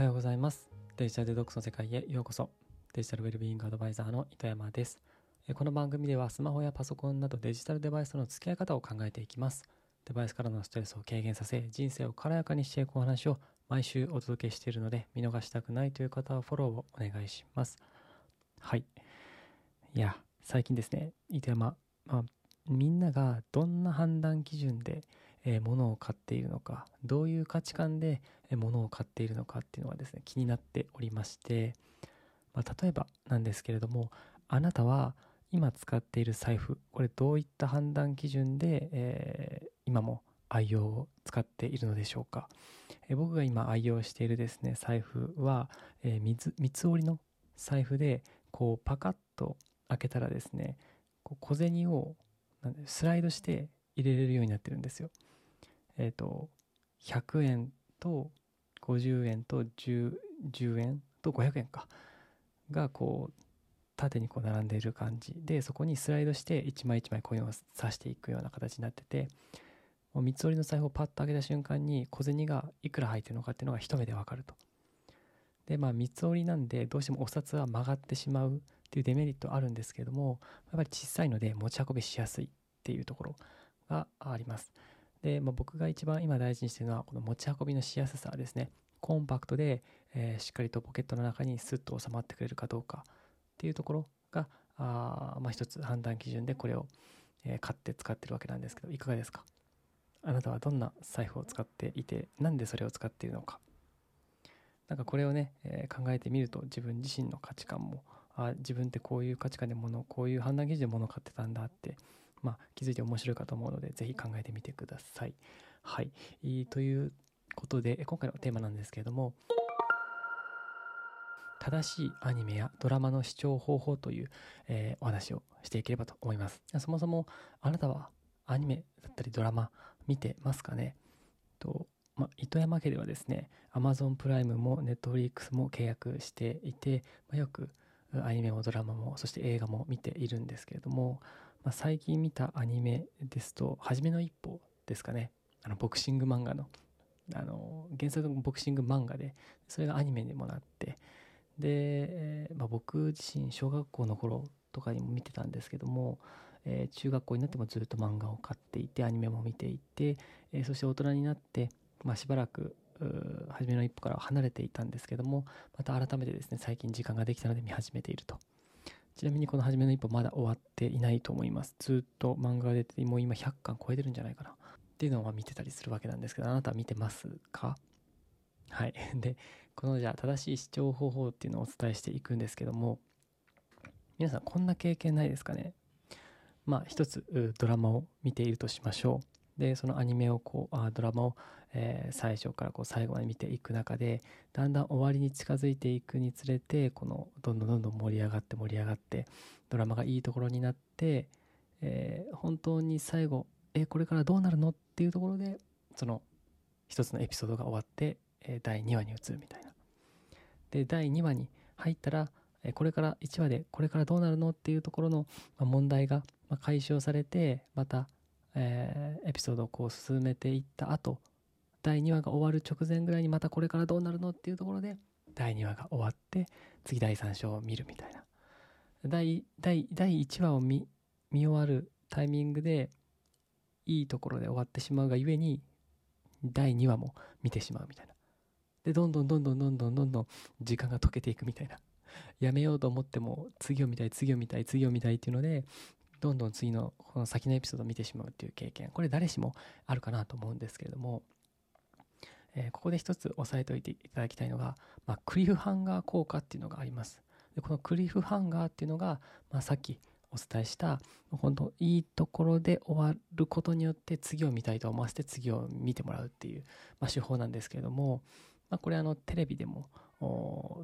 はようございます。デジタルデトックスの世界へようこそ。デジタルウェルビーイングアドバイザーの糸山です。えこの番組ではスマホやパソコンなどデジタルデバイスとの付き合い方を考えていきます。デバイスからのストレスを軽減させ、人生を軽やかにしていくお話を毎週お届けしているので、見逃したくないという方はフォローをお願いします。はい。いや、最近ですね、糸山、まあ、みんながどんな判断基準で、え物を買っているのか、どういう価値観で、物を買っているのかっていうのがですね、気になっておりまして、まあ、例えばなんですけれども、あなたは今使っている財布、これどういった判断基準で、えー今も愛用を使っているのでしょうか。えー僕が今愛用しているですね、財布は、えー三つ三つ折りの財布で、こうパカッと開けたらですね、小銭をスライドして入れれるようになってるんですよ。えっ、と、100円と50円と 10, 10円と500円か。がこう、縦にこう並んでいる感じで、そこにスライドして1枚1枚コインを刺していくような形になってて、もう三つ折りの財布をパッと開けた瞬間に小銭がいくら入ってるのかっていうのが一目でわかると。で、まあ三つ折りなんでどうしてもお札は曲がってしまうっていうデメリットあるんですけども、やっぱり小さいので持ち運びしやすいっていうところがあります。で、まあ、僕が一番今大事にしてるのはこの持ち運びのしやすさですね。コンパクトで、えーしっかりとポケットの中にスッと収まってくれるかどうかっていうところが、あまあ一つ判断基準でこれを、えー買って使ってるわけなんですけど、いかがですか？あなたはどんな財布を使っていて、なんでそれを使っているのか。なんかこれをね、えー考えてみると自分自身の価値観も、あ自分ってこういう価値観で物、こういう判断基準で物を買ってたんだって、まあ気づいて面白いかと思うので、ぜひ考えてみてください。はい。ということで、今回のテーマなんですけれども、正しいアニメやドラマの視聴方法という、えーお話をしていければと思います。そもそもあなたはアニメだったりドラマ見てますかね？と、ま、糸山家ではですね、Amazon プライムも Netflix も契約していて、ま、よくアニメもドラマも、そして映画も見ているんですけれども、まあ、最近見たアニメですと、初めの一歩ですかね。あの、ボクシング漫画の、あの、原作のボクシング漫画で、それがアニメにもなって、で、まあ、僕自身小学校の頃とかにも見てたんですけども、えー中学校になってもずっと漫画を買っていてアニメも見ていて、えーそして大人になって、まあ、しばらく初めの一歩から離れていたんですけどもまた改めてですね最近時間ができたので見始めていると。ちなみにこの初めの一歩まだ終わっていないと思いますずっと漫画が出てもう今100巻超えてるんじゃないかなっていうのを見てたりするわけなんですけどあなたは見てますか？はい。で、このじゃあ正しい視聴方法っていうのをお伝えしていくんですけども、皆さんこんな経験ないですかね？まあ一つドラマを見ているとしましょう。で、そのアニメをこう、あドラマを、えー最初からこう最後まで見ていく中で、だんだん終わりに近づいていくにつれて、このどんどんどんどん盛り上がって盛り上がって、ドラマがいいところになって、えー本当に最後、えーこれからどうなるのっていうところで、その一つのエピソードが終わって、えー第2話に移るみたいな。で、第2話に入ったら、これから1話でこれからどうなるのっていうところの問題が解消されて、また、えーエピソードをこう進めていった後、第2話が終わる直前ぐらいにまたこれからどうなるのっていうところで、第2話が終わって、次第3章を見るみたいな。第、第、第1話を見、見終わるタイミングで、いいところで終わってしまうがゆえに、第2話も見てしまうみたいな。で、どんどんどんどんどんどんどんどん時間が溶けていくみたいな。やめようと思っても、次を見たい、次を見たい、次を見たいっていうので、どんどん次の、この先のエピソードを見てしまうっていう経験。これ誰しもあるかなと思うんですけれども、えーここで一つ押さえておいていただきたいのが、まあ、クリフハンガー効果っていうのがあります。でこのクリフハンガーっていうのが、まあ、さっきお伝えした、本当いいところで終わることによって次を見たいと思わせて次を見てもらうっていう、まあ、手法なんですけれども、まあ、これあのテレビでも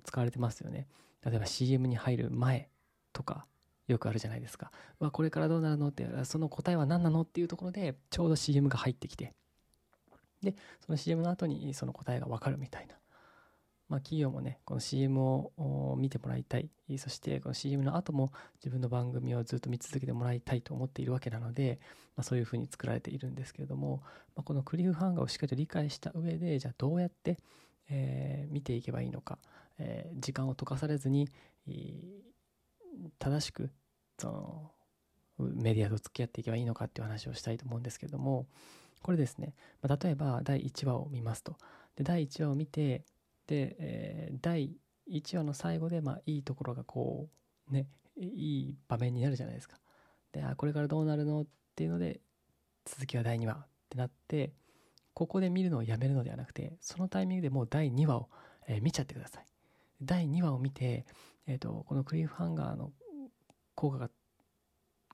使われてますよね。例えば CM に入る前とかよくあるじゃないですか。わ、これからどうなるの？って、その答えは何なの？っていうところでちょうど CM が入ってきて、で、その CM の後にその答えがわかるみたいな。まあ企業もね、この CM を見てもらいたい。そしてこの CM の後も自分の番組をずっと見続けてもらいたいと思っているわけなので、まあそういうふうに作られているんですけれども、まあ、このクリフハンガーをしっかりと理解した上で、じゃあどうやってえー、見ていけばいいのか、えー、時間を溶かされずに、正しくそのメディアと付き合っていけばいいのかっていう話をしたいと思うんですけれどもこれですね、まあ、例えば第1話を見ますと。で第1話を見てで、えー、第1話の最後で、まあ、いいところがこうねいい場面になるじゃないですか。であこれからどうなるのっていうので続きは第2話ってなってここで見るのをやめるのではなくてそのタイミングでもう第2話を、えー、見ちゃってください。第2話を見て、えーと、このクリフハンガーの効果が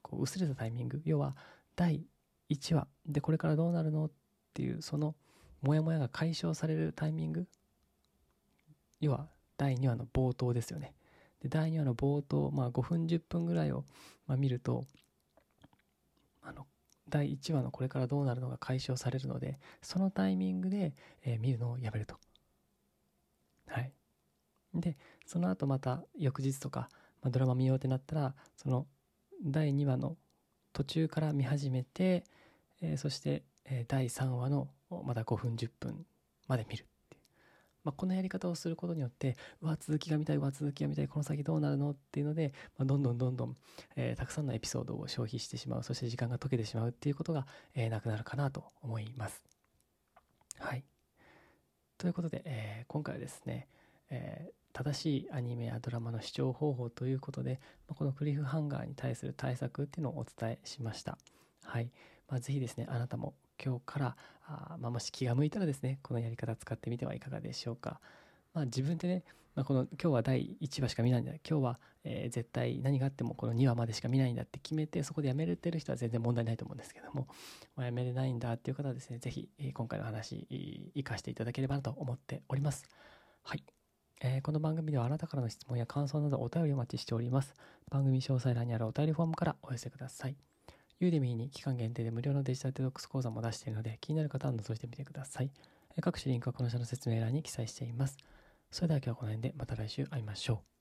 こう薄れたタイミング要は第1話でこれからどうなるのっていうそのモヤモヤが解消されるタイミング要は第2話の冒頭ですよね。で第2話の冒頭、まあ、5分10分ぐらいを、まあ、見るとあの第1話のこれからどうなるのが解消されるのでそのタイミングで、えー、見るのをやめると。はい。でその後また翌日とか、まあ、ドラマ見ようってなったらその第2話の途中から見始めて、えー、そして、えー、第3話のまた5分10分まで見るっていう、まあ、このやり方をすることによってうわ続きが見たいうわ続きが見たいこの先どうなるのっていうので、まあ、どんどんどんどん、えー、たくさんのエピソードを消費してしまうそして時間が解けてしまうっていうことが、え、なくなるかなと思います。はい。ということで、えー、今回はですね、えー、正しいアニメやドラマの視聴方法ということで、まこのクリフハンガーに対する対策っていうのをお伝えしました。はい。まあ、ぜひですね、あなたも今日からあ、まあ、もし気が向いたらですね、このやり方使ってみてはいかがでしょうか。まあ、自分でね、まあ、この今日は第1話しか見ないんだ今日は、えー、絶対何があってもこの2話までしか見ないんだって決めてそこでやめれてる人は全然問題ないと思うんですけども、まあ、やめれないんだっていう方はですね是非、今回の話生かしていただければなと思っておりますはいえー、この番組ではあなたからの質問や感想などお便りお待ちしております。番組詳細欄にあるお便りフォームからお寄せください。ユーデミーに期間限定で無料のデジタルデトックス講座も出しているので気になる方は覗いてみてください。各種リンクはこの下の説明欄に記載しています。それでは今日はこの辺でまた来週会いましょう。